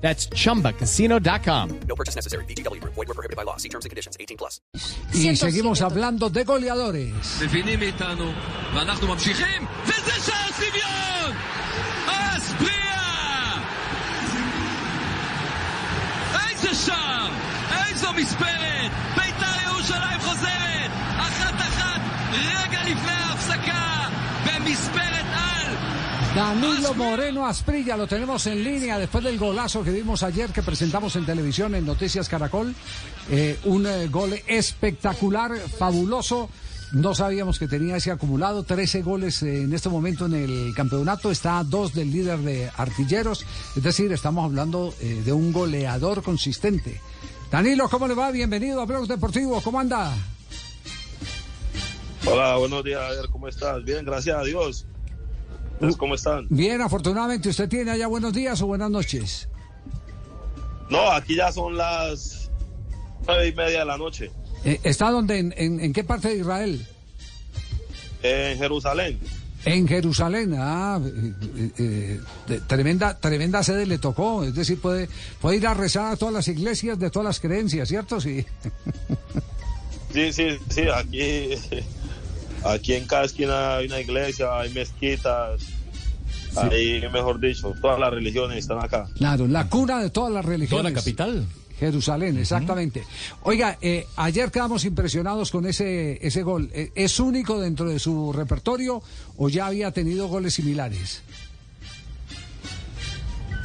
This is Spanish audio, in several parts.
That's chumbacasino.com. No purchase necessary. BGW. Void were prohibited by law. See terms and conditions. 18 plus. Y seguimos hablando de goleadores. מבינים מאיתנו, ואנחנו ממשיכים, וזה שער שוויון! אספריה! איזה שער! איזו מספרת! Danilo Moreno Asprilla lo tenemos en línea después del golazo que vimos ayer que presentamos en televisión en Noticias Caracol. Eh, un eh, gol espectacular, fabuloso. No sabíamos que tenía ese acumulado, 13 goles eh, en este momento en el campeonato, está a dos del líder de artilleros, es decir, estamos hablando eh, de un goleador consistente. Danilo, ¿cómo le va? Bienvenido a Blog Deportivo, ¿cómo anda? Hola, buenos días, ¿cómo estás? Bien, gracias a Dios. ¿Ustedes cómo están? Bien, afortunadamente, ¿usted tiene allá buenos días o buenas noches? No, aquí ya son las nueve y media de la noche, Eh, ¿Está donde? En, en- en qué parte de Israel? en Jerusalén. En Jerusalén, ah, eh, eh, eh, tremenda, tremenda sede le tocó, es decir, puede, puede ir a rezar a todas las iglesias de todas las creencias, ¿cierto? Sí. Sí, sí, sí, aquí, aquí en cada esquina hay una iglesia, hay mezquitas, hay, mejor dicho, todas las religiones están acá. Claro, la cuna de todas las religiones. Toda la capital. Jerusalén, exactamente. Oiga, eh, ayer quedamos impresionados con ese, ese gol. Eh, ¿Es único dentro de su repertorio o ya había tenido goles similares?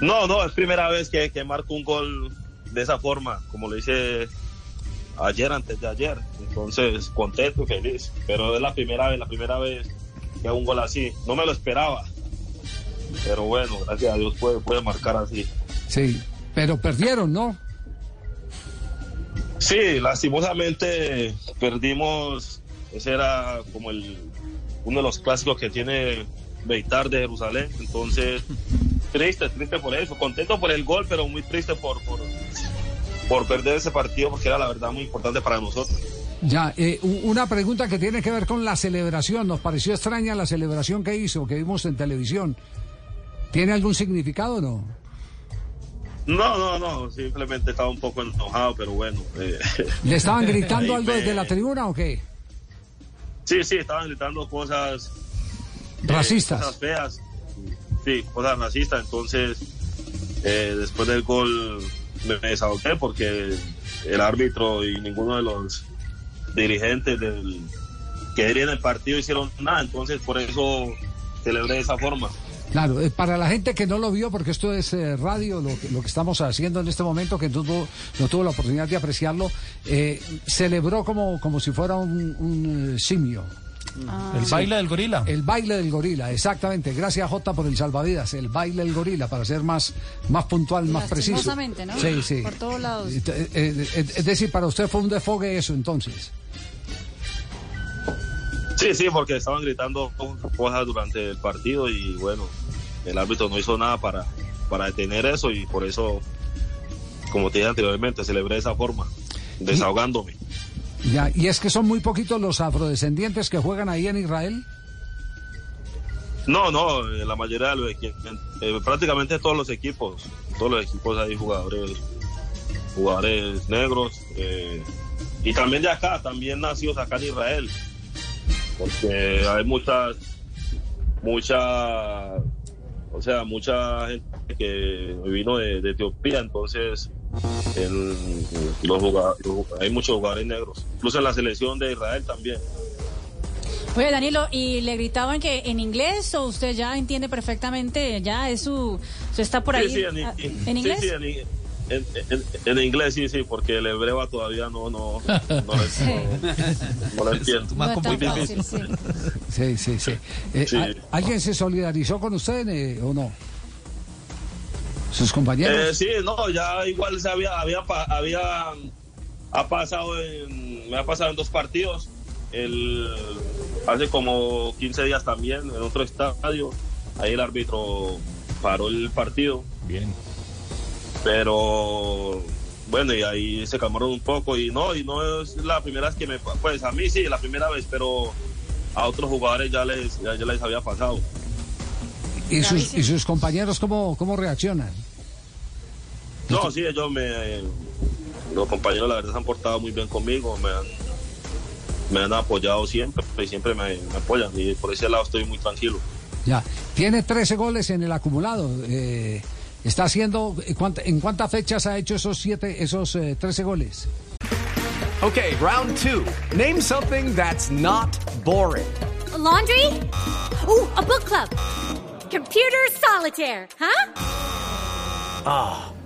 No, no, es primera vez que, que marco un gol de esa forma, como lo hice ayer, antes de ayer. Entonces, contento, feliz. Pero es la primera vez, la primera vez que hago un gol así. No me lo esperaba. Pero bueno, gracias a Dios puede, puede marcar así. Sí, pero perdieron, ¿no? Sí, lastimosamente perdimos. Ese era como el uno de los clásicos que tiene Beitar de Jerusalén. Entonces, triste, triste por eso. Contento por el gol, pero muy triste por, por, por perder ese partido porque era la verdad muy importante para nosotros. Ya, eh, una pregunta que tiene que ver con la celebración. Nos pareció extraña la celebración que hizo, que vimos en televisión. ¿Tiene algún significado o no? No, no, no, simplemente estaba un poco enojado, pero bueno. eh, ¿Le estaban gritando algo me- desde la tribuna o qué? Sí, sí, estaban gritando cosas eh, Racistas. cosas feas. Sí, cosas racistas. Entonces, después del gol me desahogué porque el árbitro y ninguno de los dirigentes del que querían el partido hicieron nada. Entonces, por eso celebré de esa forma. Claro, eh, para la gente que no lo vio, porque esto es eh, radio, lo que, lo que estamos haciendo en este momento, que no tuvo, no tuvo la oportunidad de apreciarlo, eh, celebró como, como si fuera un, eh, simio. El baile del gorila. El baile del gorila, exactamente. Gracias, Jota, por el salvavidas. El baile del gorila, para ser más, más puntual, más preciso. ¿no? Sí, sí. Por todos lados. Eh, eh, eh, Es decir, para usted fue un desfogue eso, entonces. Sí, sí, porque estaban gritando cosas durante el partido y bueno, el árbitro no hizo nada para, para detener eso y por eso, como te dije anteriormente, celebré de esa forma, desahogándome. Ya, y es que son muy poquitos los afrodescendientes que juegan ahí en Israel. No, no, eh, la mayoría de los equipos, eh, prácticamente todos los equipos, todos los equipos hay jugadores, jugadores negros eh, y también de acá, también nacidos acá en Israel, porque hay muchas, mucha, o sea, mucha gente que vino de, de Etiopía, entonces en los jugadores, hay muchos jugadores negros, incluso en la selección de Israel también. Oye, Danilo, ¿y le gritaban que en inglés o usted ya entiende perfectamente? Ya es su. Usted está por ahí. Sí, sí, en, en- ¿en inglés? sí, sí, en, en- en- en inglés sí, sí, porque el hebreo todavía no, no, no, lo- no- no lo entiendo. No es tan Muy difícil. fácil, sí. Sí, sí, sí. Eh, Sí. ¿al- ¿Alguien se solidarizó con usted eh, o no? ¿Sus compañeros? Eh, sí, no, ya igual se había, había, pa- había ha pasado en, me ha pasado en dos partidos. El, hace como 15 días también en otro estadio. Ahí el árbitro paró el partido. Bien. Pero bueno, y ahí se calmaron un poco. Y no, y no es la primera vez que me. Pues a mí sí, la primera vez, pero a otros jugadores ya les, ya, ya les había pasado. ¿Y sus, y sus compañeros cómo, cómo reaccionan? No, sí, ellos me. Los compañeros, la verdad, se han portado muy bien conmigo. Me han, me han apoyado siempre y siempre me, me apoyan. Y por ese lado estoy muy tranquilo. Ya. Tiene 13 goles en el acumulado. eh, está haciendo. ¿en cuánta- ¿En cuántas fechas ha hecho esos siete, esos eh, 13 goles? Okay, round two. Name something that's not boring. A laundry? Ooh, a book club. Computer solitaire, huh?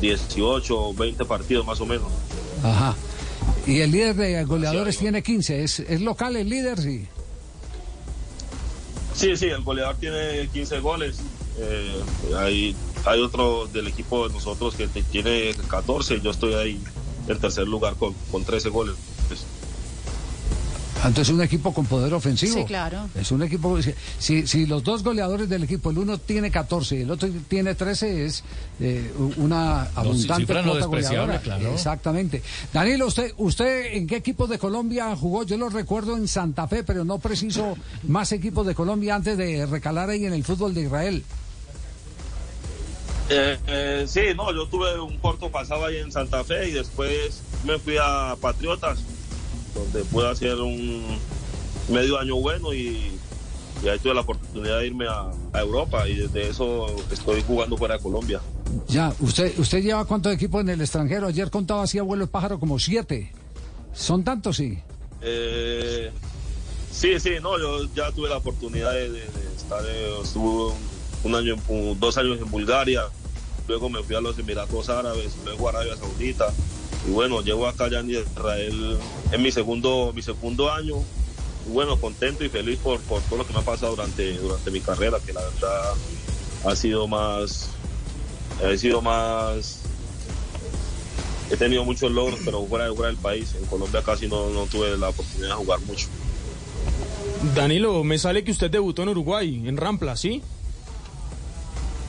18 o 20 partidos más o menos. Ajá. Y el líder de goleadores tiene 15. ¿Es, es local el líder? Sí. Sí, sí, el goleador tiene 15 goles. Eh, hay, hay otro del equipo de nosotros que tiene 14. Yo estoy ahí en tercer lugar con, con 13 goles. Pues, Entonces es un equipo con poder ofensivo. Sí, claro. Es un equipo. Si, si los dos goleadores del equipo, el uno tiene 14 y el otro tiene 13, es eh, una abundante cifra no despreciable, goleadora. claro. Exactamente. Danilo, ¿usted, ¿usted en qué equipo de Colombia jugó? Yo lo recuerdo en Santa Fe, pero no preciso más equipos de Colombia antes de recalar ahí en el fútbol de Israel. Eh, eh, sí, no, yo tuve un corto pasado ahí en Santa Fe y después me fui a Patriotas, donde pude hacer un medio año bueno y, y ahí tuve la oportunidad de irme a, a Europa y desde eso estoy jugando fuera de Colombia. Ya, ¿usted usted lleva cuántos equipos en el extranjero? Ayer contaba así abuelo el pájaro como siete. ¿Son tantos, sí? Eh, sí, sí, no, yo ya tuve la oportunidad de, de- de estar, eh, estuve un, un año, en- dos años en Bulgaria, luego me fui a los Emiratos Árabes, luego a Arabia Saudita, y bueno, llevo acá ya en Israel en mi segundo, mi segundo año, y bueno, contento y feliz por, por todo lo que me ha pasado durante, durante mi carrera, que la verdad ha sido más, ha sido más he tenido muchos logros, pero fuera, de- fuera del país. En Colombia casi no, no tuve la oportunidad de jugar mucho. Danilo, me sale que usted debutó en Uruguay, en Rampla, ¿sí?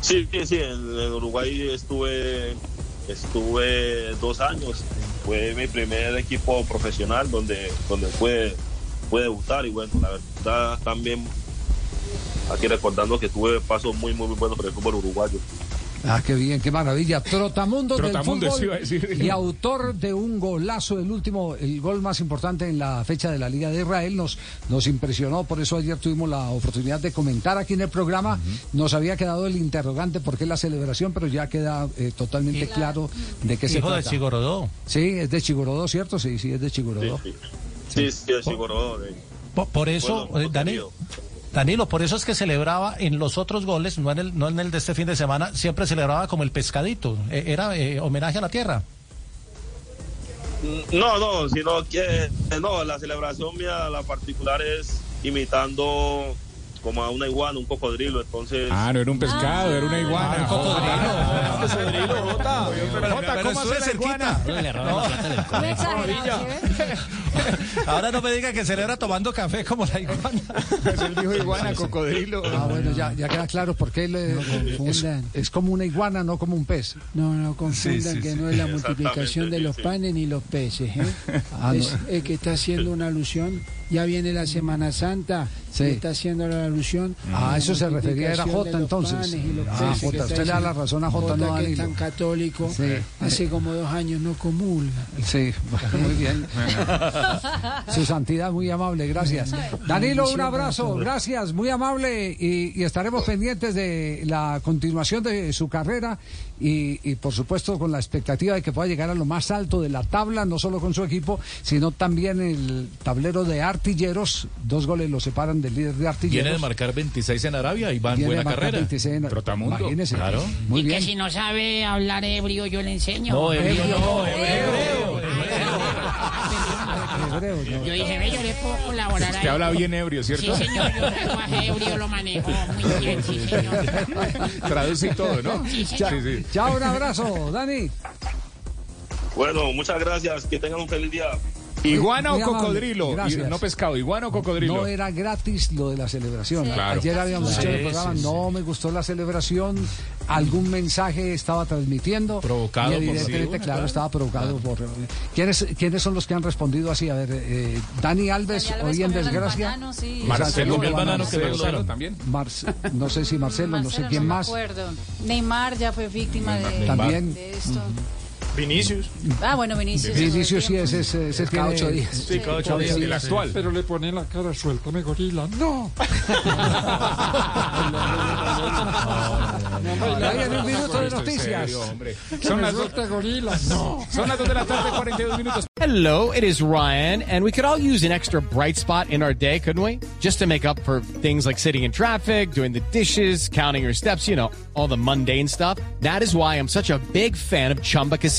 Sí, sí, sí, en, en Uruguay estuve, estuve dos años. Fue mi primer equipo profesional donde, donde pude, pude debutar y bueno, la verdad también aquí recordando que tuve pasos muy, muy, buenos por el fútbol uruguayo. Ah, qué bien, qué maravilla. Trotamundos, Trotamundos, del sí fútbol decir. y autor de un golazo, el último, el gol más importante en la fecha de la Liga de Israel, nos, nos impresionó, por eso ayer tuvimos la oportunidad de comentar aquí en el programa. Nos había quedado el interrogante por qué la celebración, pero ya queda eh, totalmente claro de qué se Hijo de trata. Chigorodó. Sí, es de Chigorodó, ¿cierto? Sí, sí, es de Chigorodó. sí, sí, sí, sí, Gorodó, eh. Por, por eso, Bueno, eh, Danilo, por eso es que celebraba en los otros goles, no en el, no en el de este fin de semana, siempre celebraba como el pescadito. Eh, era eh, homenaje a la tierra. No, no, sino que eh, no, la celebración mía, la particular es imitando como a una iguana, un cocodrilo, entonces Ah, no era un pescado, era una iguana. Ah, Jota, cocodrilo, Jota. Jota, ¿cómo iguana? cerquita. Ahora no me diga que celebra tomando café como la iguana. Es el dijo iguana, cocodrilo. Ah, bueno, ya, ya queda claro por qué le- es, confundan. es como una iguana, no como un pez. No, no confundan Sí, sí, que sí. no es la multiplicación de los panes ni los peces. ¿eh? Ah, es no. que está haciendo una alusión. Ya viene la Semana Santa. Sí. Está haciendo la alusión. Ah, a eso se refería, era los entonces. Ah, está usted le da la razón a Jota, no a que es Danilo. tan católico. Sí. Hace como dos años no comulga. Sí, muy bien. Su santidad, muy amable, gracias. Danilo, un abrazo, gracias, muy amable y, y estaremos pendientes de la continuación de su carrera y, y, por supuesto con la expectativa de que pueda llegar a lo más alto de la tabla, no solo con su equipo, sino también el tablero de artilleros. Dos goles lo separan del líder de artilleros. Viene de marcar 26 en Arabia y va en buena carrera. 26 en- Trotamundo. Imagínese. Claro. Muy y bien. que si no sabe hablar ebrio, yo le enseño. No, ebrio no, hebreo. Yo dije, ve, yo le puedo colaborar Usted ahí. habla bien ebrio, ¿cierto? Sí, señor, yo el lenguaje ebrio lo manejo muy bien, sí, señor. Traduce todo, ¿no? Sí, señor. Sí, sí. chao, un abrazo, Dani. Bueno, muchas gracias. Que tengan un feliz día. ¿Iguana o cocodrilo? gracias. No pescado, ¿iguana o cocodrilo? No era gratis lo de la celebración. Sí. Claro. Ayer habíamos dicho en el Sí, programa, sí, sí. no me gustó la celebración, algún mensaje estaba transmitiendo. Provocado y por evidentemente, sí, claro, claro. estaba provocado por... ¿Quiénes, ¿Quiénes son los que han respondido así? A ver, eh, Dani Alves, Dani Alves hoy en desgracia. banano, sí. Marcelo el banano que Marcelo gustaron. también. Marce- no sé si Marcelo, no sé Marcelo, quién me más. acuerdo. Neymar ya fue víctima de, También. de esto. Vinicius. Ah, bueno, Vinicius. Vinicius sí, todo ese, ese, ese Cada tiene- ocho días. Sí, cada ocho días. El actual. Pero le pone la cara, suéltame gorila. ¡No! En un minuto de noticias. Son las, dos, ¡Suelta gorila! ¡No! son las dos de la tarde, 42 minutos. Hello, it is Ryan, and we could all use an extra bright spot in our day, couldn't we? Just to make up for things like sitting in traffic, doing the dishes, counting your steps, you know, all the mundane stuff. That is why I'm such a big fan of Chumba Casino.